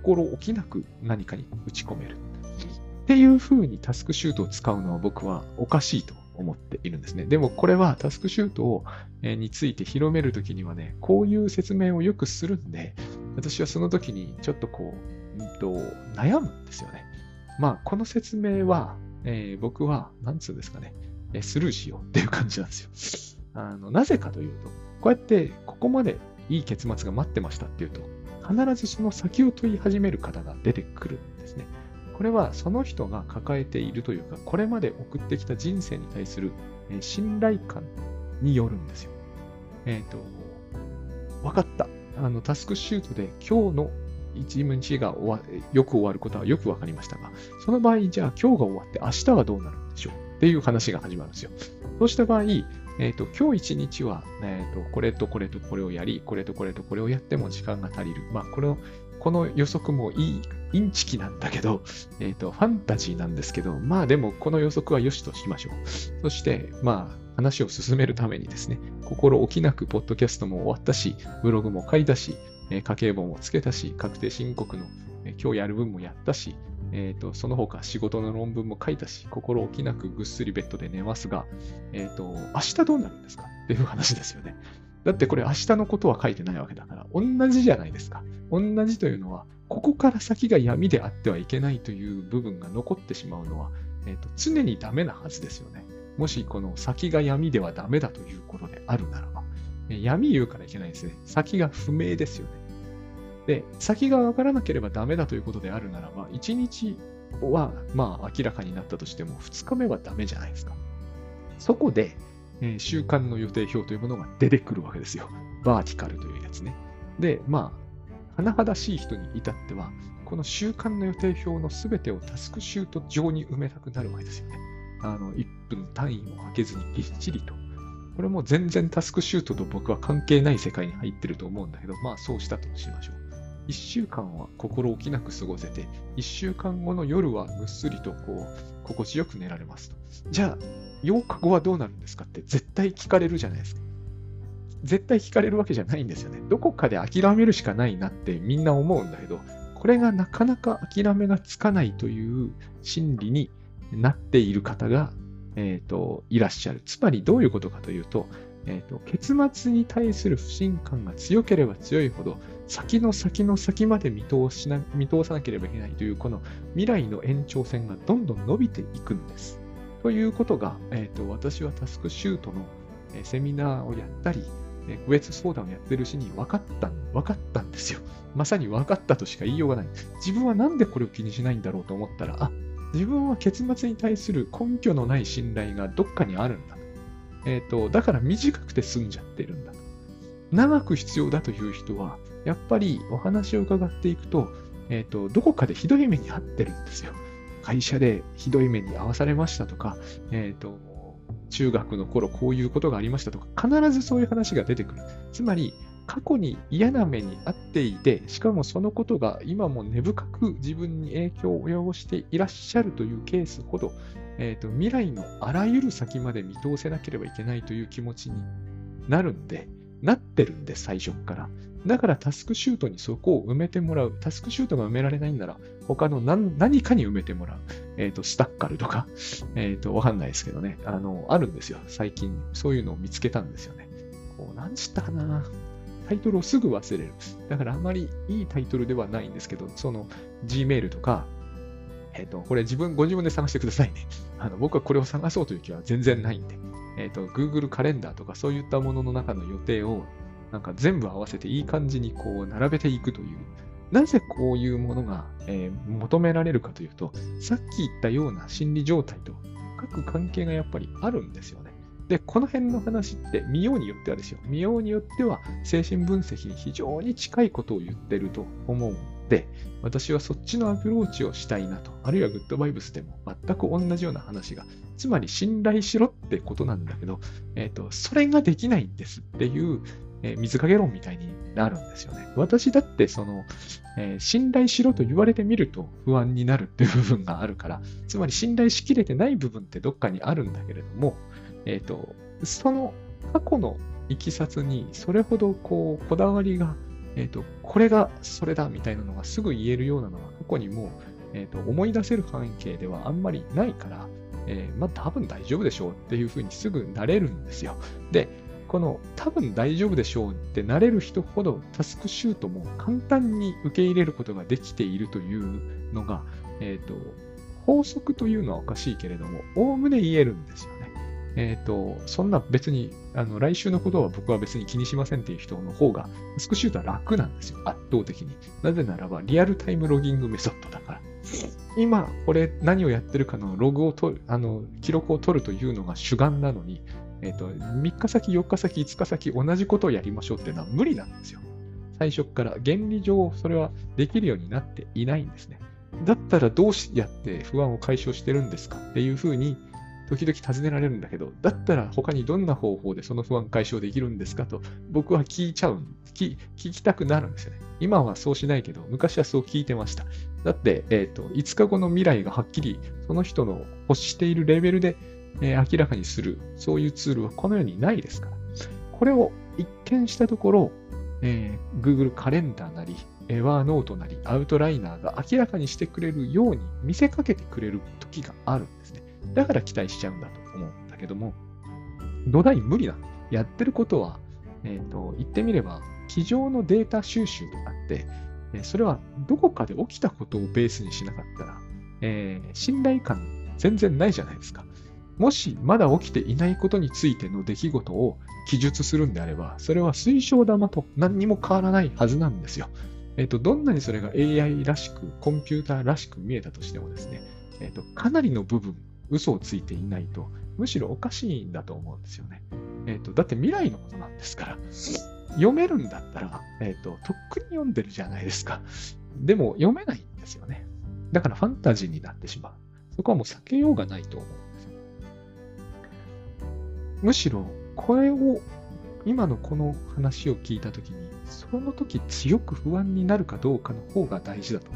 心置きなく何かに打ち込める。っていうふうにタスクシュートを使うのは僕はおかしいと思っているんですね。でもこれはタスクシュートを、えについて広めるときにはね、こういう説明をよくするんで、私はその時にちょっとこう、うんと、悩むんですよね。まあ、この説明は、えー、僕は、なんつうんですかね、えスルーしようっていう感じなんですよ。あのなぜかというと、こうやってここまでいい結末が待ってましたっていうと、必ずその先を問い始める方が出てくるんですね。これはその人が抱えているというか、これまで送ってきた人生に対する信頼感によるんですよ。えっ、と、分かった。あの、タスクシュートで今日の一日が終わよく終わることはよく分かりましたが、その場合、じゃあ今日が終わって明日はどうなるんでしょうっていう話が始まるんですよ。そうした場合、えっ、と、今日一日は、えっ、と、これとこれとこれをやり、これとこれとこれをやっても時間が足りる。まあ、これを、この予測もいい、インチキなんだけど、えっ、と、ファンタジーなんですけど、まあでもこの予測は良しとしましょう。そして、まあ、話を進めるためにですね、心置きなくポッドキャストも終わったし、ブログも書いたし、えー家計簿もつけたし、確定申告の、えー今日やる分もやったし、えーと、その他仕事の論文も書いたし、心置きなくぐっすりベッドで寝ますが、えっ、と、明日どうなるんですか？っていう話ですよね。だってこれ明日のことは書いてないわけだから、同じじゃないですか。同じというのは、ここから先が闇であってはいけないという部分が残ってしまうのは、えーと常にダメなはずですよね。もしこの先が闇ではダメだということであるならば、えー闇言うからいけないですね。先が不明ですよね。で、先が分からなければダメだということであるならば、1日はまあ明らかになったとしても、2日目はダメじゃないですか。そこで、えー週間の予定表というものが出てくるわけですよ。バーティカルというやつね。で、まあ、甚だしい人に至っては、この週間の予定表の全てをタスクシュート上に埋めたくなるわけですよね。あの、1分単位を空けずにぎっちりと。これも全然タスクシュートと僕は関係ない世界に入ってると思うんだけど、まあそうしたとしましょう。1週間は心置きなく過ごせて、1週間後の夜はぐっすりとこう、心地よく寝られますと。じゃあ、8日後はどうなるんですかって絶対聞かれるじゃないですか。絶対聞かれるわけじゃないんですよね。どこかで諦めるしかないなってみんな思うんだけど、これがなかなか諦めがつかないという心理になっている方が、えー、といらっしゃる。つまりどういうことかというと、えー、と結末に対する不信感が強ければ強いほど、先の先の先まで見通しな見通さなければいけないという、この未来の延長線がどんどん伸びていくんです。ということが、えー、と私はタスクシュートのセミナーをやったり、え個別相談をやってるうちに分かった、分かったんですよ。まさに分かったとしか言いようがない。自分はなんでこれを気にしないんだろうと思ったら、あ、自分は結末に対する根拠のない信頼がどっかにあるんだ。えっ、と、だから短くて済んじゃってるんだ。長く必要だという人は、やっぱりお話を伺っていくと、えっ、と、どこかでひどい目に遭ってるんですよ。会社でひどい目に遭わされましたとか、えっ、と、中学の頃こういうことがありましたとか、必ずそういう話が出てくる。つまり、過去に嫌な目に遭っていて、しかもそのことが今も根深く自分に影響を及ぼしていらっしゃるというケースほど、えーと未来のあらゆる先まで見通せなければいけないという気持ちになるんで、なってるんで、最初から。だからタスクシュートにそこを埋めてもらう。タスクシュートが埋められないんなら、他の何かに埋めてもらう。えっ、と、スタッカルとか、えっ、と、わかんないですけどね。あの、あるんですよ。最近、そういうのを見つけたんですよね。こう、なんつったかな。タイトルをすぐ忘れる。だからあまりいいタイトルではないんですけど、その Gmail とか、えっ、と、これ自分、ご自分で探してくださいね。あの、僕はこれを探そうという気は全然ないんで。えっ、と、Google カレンダーとかそういったものの中の予定を、なんか全部合わせていい感じにこう並べていくという。なぜこういうものが、えー求められるかというと、さっき言ったような心理状態と深く関係がやっぱりあるんですよね。で、この辺の話って見ようによってはですよ。見ようによっては精神分析に非常に近いことを言ってると思うんで、私はそっちのアプローチをしたいなと。あるいはグッドバイブスでも全く同じような話が。つまり信頼しろってことなんだけど、えっ、と、それができないんですっていう、えー水かけ論みたいになるんですよね。私だってその、えー信頼しろと言われてみると不安になるっていう部分があるから、つまり信頼しきれてない部分ってどっかにあるんだけれども、えっ、と、その過去のいきさつにそれほどこう、こだわりが、えっ、と、これがそれだみたいなのがすぐ言えるようなのは過去にも、えっ、と、思い出せる範囲系ではあんまりないから、えーまあ多分大丈夫でしょうっていうふうにすぐなれるんですよ。で、この多分大丈夫でしょうってなれる人ほどタスクシュートも簡単に受け入れることができているというのが、えっ、と、法則というのはおかしいけれども、おおむね言えるんですよね。えっ、と、そんな別に、あの、来週のことは僕は別に気にしませんっていう人の方が、タスクシュートは楽なんですよ。圧倒的に。なぜならば、リアルタイムロギングメソッドだから。今、これ何をやってるかのログを取る、あの、記録を取るというのが主眼なのに、えっ、と、3日先、4日先、5日先、同じことをやりましょうっていうのは無理なんですよ。最初から原理上、それはできるようになっていないんですね。だったらどうやって不安を解消してるんですかっていうふうに、時々尋ねられるんだけど、だったら他にどんな方法でその不安解消できるんですかと僕は聞いちゃう聞、聞きたくなるんですよね。今はそうしないけど、昔はそう聞いてました。だって、え、ー、と、5日後の未来がはっきりその人の欲しているレベルで、えー、明らかにする、そういうツールはこの世にないですから。これを一見したところ、えー、Google カレンダーなり、エワーノートなり、アウトライナーが明らかにしてくれるように見せかけてくれる時があるんですね。だから期待しちゃうんだと思うんだけども、土台無理なやってることは、えっ、ー、と、言ってみれば、机上のデータ収集であって、それはどこかで起きたことをベースにしなかったら、えー、信頼感全然ないじゃないですか。もしまだ起きていないことについての出来事を記述するんであれば、それは推奨玉と何にも変わらないはずなんですよ。えっ、と、どんなにそれが AI らしく、コンピューターらしく見えたとしてもですね、えっ、と、かなりの部分、嘘をついていないと、むしろおかしいんだと思うんですよね。えっ、と、だって未来のことなんですから、読めるんだったら、えっ、と、とっくに読んでるじゃないですか。でも、読めないんですよね。だからファンタジーになってしまう。そこはもう避けようがないと思う。むしろ、これを、今のこの話を聞いたときに、その時強く不安になるかどうかの方が大事だと。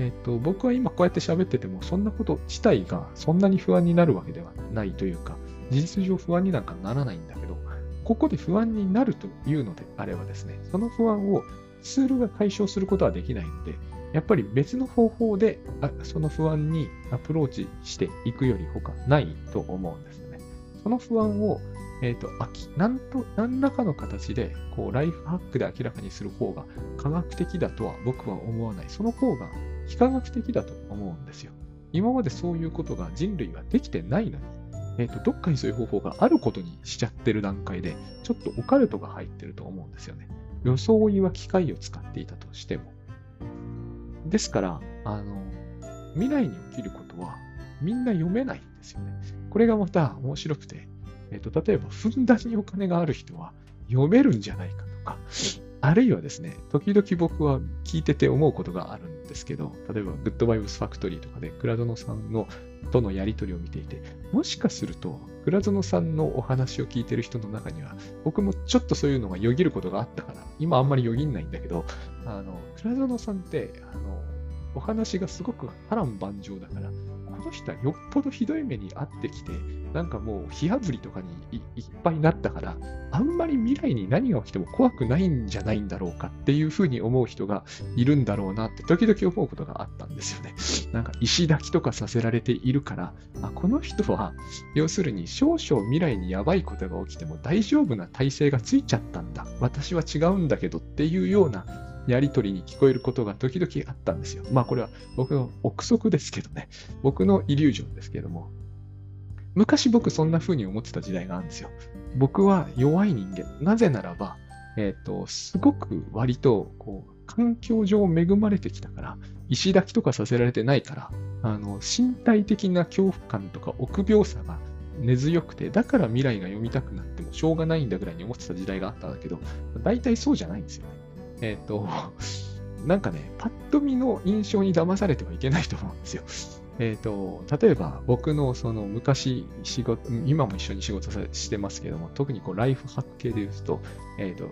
えっ、と、僕は今こうやって喋ってても、そんなこと自体がそんなに不安になるわけではないというか、事実上不安になんかならないんだけど、ここで不安になるというのであればですね、その不安をツールが解消することはできないので、やっぱり別の方法でその不安にアプローチしていくより他ないと思うんです。その不安を、えっ、ー、と、なんと、何らかの形で、こう、ライフハックで明らかにする方が科学的だとは僕は思わない。その方が非科学的だと思うんですよ。今までそういうことが人類はできてないのに、えっ、ー、と、どっかにそういう方法があることにしちゃってる段階で、ちょっとオカルトが入ってると思うんですよね。装いは機械を使っていたとしても。ですから、あの、未来に起きることはみんな読めないんですよね。これがまた面白くて、えっ、ー、と、例えば、ふんだんにお金がある人は読めるんじゃないかとか、あるいはですね、時々僕は聞いてて思うことがあるんですけど、例えば、グッドバイブスファクトリーとかで、倉園さんのとのやりとりを見ていて、もしかすると、倉園さんのお話を聞いてる人の中には、僕もちょっとそういうのがよぎることがあったから、今あんまりよぎんないんだけど、あの、倉園さんって、あの、お話がすごく波乱万丈だから、の人はよっぽどひどい目に遭ってきて、なんかもう火あぶりとかにいっぱいになったから、あんまり未来に何が起きても怖くないんじゃないんだろうかっていうふうに思う人がいるんだろうなって時々思うことがあったんですよね。なんか石抱きとかさせられているから、あこの人は要するに少々未来にやばいことが起きても大丈夫な体制がついちゃったんだ。私は違うんだけどっていうようなやりとりに聞こえることが時々あったんですよ。まあこれは僕の憶測ですけどね。僕のイリュージョンですけども。昔僕そんな風に思ってた時代があるんですよ。僕は弱い人間。なぜならば、えっ、ー、と、すごく割と、こう、環境上恵まれてきたから、石抱きとかさせられてないから、あの、身体的な恐怖感とか臆病さが根強くて、だから未来が読みたくなってもしょうがないんだぐらいに思ってた時代があったんだけど、大体そうじゃないんですよね。えっ、ー、と、なんかね、パッと見の印象に騙されてはいけないと思うんですよ。えっ、と、例えば僕のその昔仕事、今も一緒に仕事してますけども、特にこうライフハック系で言うと、えっ、ー、と、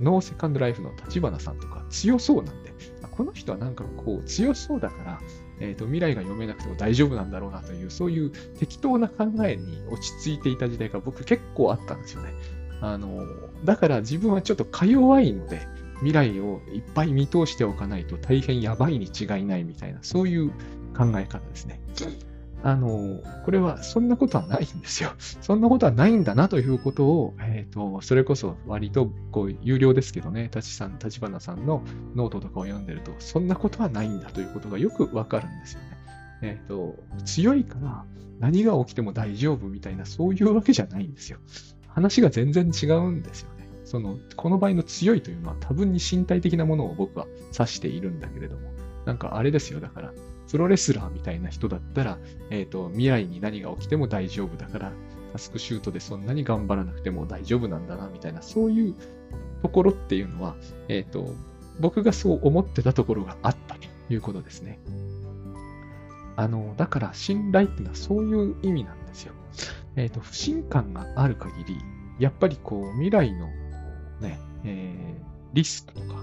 ノーセカンドライフの立花さんとか強そうなんで、この人はなんかこう強そうだから、えっ、ー、と、未来が読めなくても大丈夫なんだろうなという、そういう適当な考えに落ち着いていた時代が僕結構あったんですよね。あの、だから自分はちょっとか弱いので、未来をいっぱい見通しておかないと大変やばいに違いないみたいな、そういう考え方ですね。あの、これはそんなことはないんですよ。そんなことはないんだなということを、えっ、ー、と、それこそ割とこう有料ですけどね、立さん、立花さんのノートとかを読んでると、そんなことはないんだということがよくわかるんですよね。えっ、ー、と、強いから何が起きても大丈夫みたいな、そういうわけじゃないんですよ。話が全然違うんですよ。その、この場合の強いというのは多分に身体的なものを僕は指しているんだけれども、なんかあれですよ、だから、プロレスラーみたいな人だったら、えっ、と、未来に何が起きても大丈夫だから、タスクシュートでそんなに頑張らなくても大丈夫なんだな、みたいな、そういうところっていうのは、えっ、と、僕がそう思ってたところがあったということですね。あの、だから信頼っていうのはそういう意味なんですよ。えっ、と、不信感がある限り、やっぱりこう、未来のね、えー、リスクとか、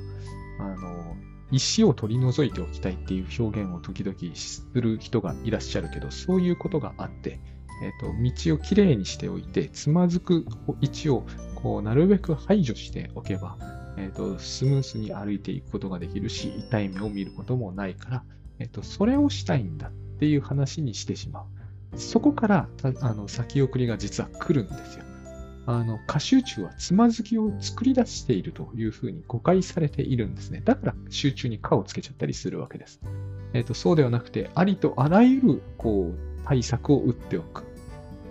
あの、石を取り除いておきたいっていう表現を時々する人がいらっしゃるけど、そういうことがあって、えっ、と、道をきれいにしておいて、つまずく位置を、こう、なるべく排除しておけば、えっ、と、スムースに歩いていくことができるし、痛い目を見ることもないから、えっ、と、それをしたいんだっていう話にしてしまう。そこから、あの、先送りが実は来るんですよ。あの、過集中はつまずきを作り出しているというふうに誤解されているんですね。だから集中に過をつけちゃったりするわけです。えっ、ー、と、そうではなくて、ありとあらゆる、こう、対策を打っておく。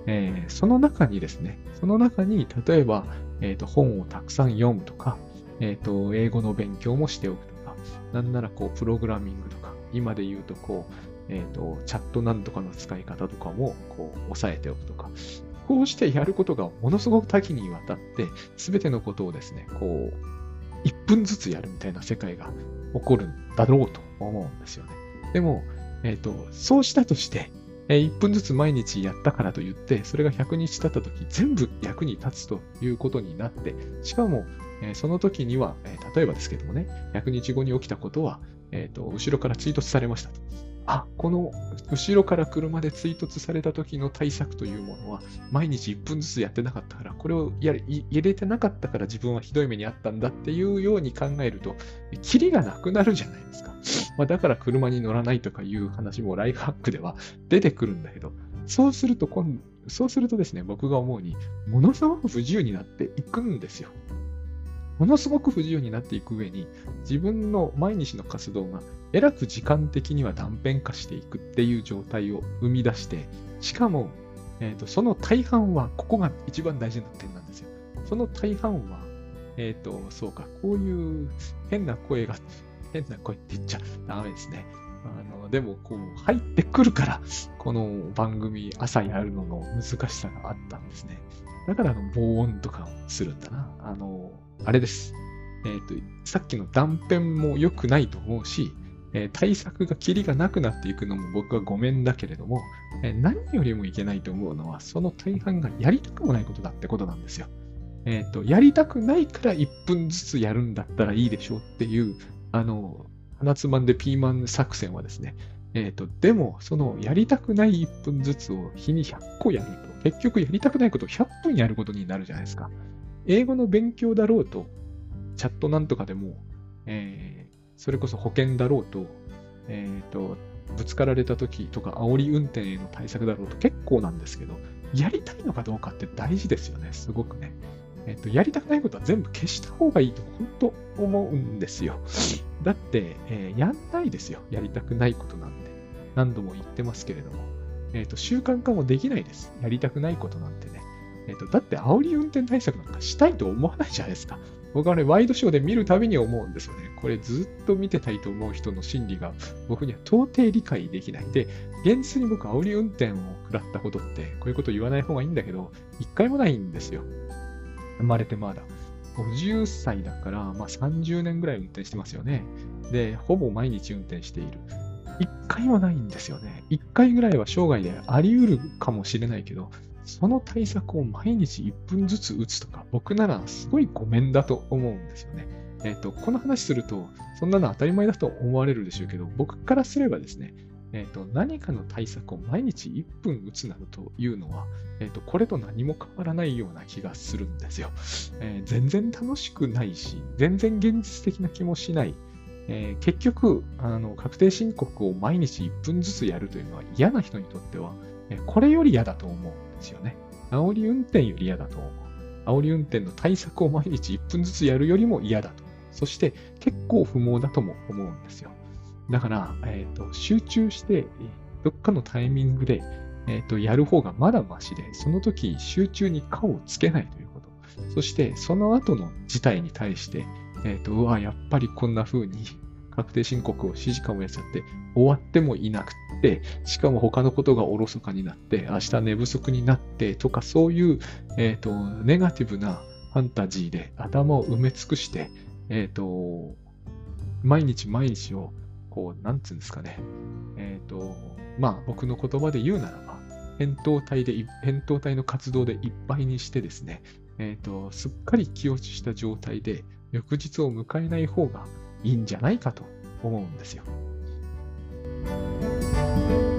えー、その中にですね、その中に、例えば、えっ、ー、と、本をたくさん読むとか、えっ、と、英語の勉強もしておくとか、なんならこう、プログラミングとか、今で言うとこう、えっ、と、チャットなんとかの使い方とかも、こう、押さえておくとか、こうしてやることがものすごく多岐にわたって、すべてのことをですね、こう、1分ずつやるみたいな世界が起こるんだろうと思うんですよね。でも、えっ、ー、と、そうしたとして、え、1分ずつ毎日やったからといって、それが100日経った時、全部役に立つということになって、しかも、え、その時には、え例えばですけどもね、100日後に起きたことは、えっ、と、後ろから追突されましたと。あ、この後ろから車で追突された時の対策というものは、毎日1分ずつやってなかったから、これをや入れてなかったから自分はひどい目にあったんだっていうように考えると、キリがなくなるじゃないですか。まあ、だから車に乗らないとかいう話もライフハックでは出てくるんだけど、そうすると今、そうするとですね、僕が思うに、ものすごく不自由になっていくんですよ。ものすごく不自由になっていく上に、自分の毎日の活動がえらく時間的には断片化していくっていう状態を生み出して、しかも、えーと、その大半は、ここが一番大事な点なんですよ。その大半は、えっ、ー、と、そうか、こういう変な声が、変な声って言っちゃダメですね。あの、でも、こう、入ってくるから、この番組、朝やるのの難しさがあったんですね。だから、あの、防音とかをするんだな。あの、あれです。えっ、ー、と、さっきの断片も良くないと思うし、えー、対策がキリがなくなっていくのも僕はごめんだけれども、えー、何よりもいけないと思うのは、その大半がやりたくもないことだってことなんですよ。えっ、ー、と、やりたくないから1分ずつやるんだったらいいでしょうっていう、あの、鼻つまんでピーマン作戦はですね、えっ、と、でも、そのやりたくない1分ずつを日に100個やると、結局やりたくないことを100分やることになるじゃないですか。英語の勉強だろうと、チャットなんとかでも、えー、それこそ保険だろうと、えっ、ー、と、ぶつかられた時とか煽り運転への対策だろうと結構なんですけど、やりたいのかどうかって大事ですよね、すごくね。えっ、ー、と、やりたくないことは全部消した方がいいと本当思うんですよ。だって、えー、やんないですよ、やりたくないことなんて。何度も言ってますけれども。えっ、ー、と、習慣化もできないです。やりたくないことなんてね。えっ、と、だって煽り運転対策なんかしたいと思わないじゃないですか。僕はね、ワイドショーで見るたびに思うんですよね。これずっと見てたいと思う人の心理が僕には到底理解できない。で、現実に僕、煽り運転を食らったことって、こういうこと言わない方がいいんだけど、一回もないんですよ。生まれてまだ。50歳だから、まあ30年ぐらい運転してますよね。で、ほぼ毎日運転している。一回もないんですよね。一回ぐらいは生涯であり得るかもしれないけど、その対策を毎日1分ずつ打つとか、僕ならすごいごめんだと思うんですよね。えっ、ー、と、この話すると、そんなの当たり前だと思われるでしょうけど、僕からすればですね、えっ、ー、と、何かの対策を毎日1分打つなどというのは、えっ、ー、と、これと何も変わらないような気がするんですよ。え全然楽しくないし、全然現実的な気もしない。え結局あの、確定申告を毎日1分ずつやるというのは嫌な人にとっては、これより嫌だと思うんですよね。煽り運転より嫌だと思う。煽り運転の対策を毎日1分ずつやるよりも嫌だと。そして結構不毛だとも思うんですよ。だから、えーと、集中して、どっかのタイミングで、えーと、やる方がまだマシで、その時集中に顔をつけないということ。そして、その後の事態に対して、え、ー、と、うわ、やっぱりこんな風に確定申告を7時間もやっちゃって、終わってもいなくて、しかも他のことがおろそかになって、明日寝不足になってとか、そういう、えっ、と、ネガティブなファンタジーで頭を埋め尽くして、えっ、と、毎日毎日を、こう、なんつうんですかね、えっ、と、まあ、僕の言葉で言うならば、扁桃体で、扁桃体の活動でいっぱいにしてですね、えっ、と、すっかり気落ちした状態で、翌日を迎えない方がいいんじゃないかと思うんですよ。Música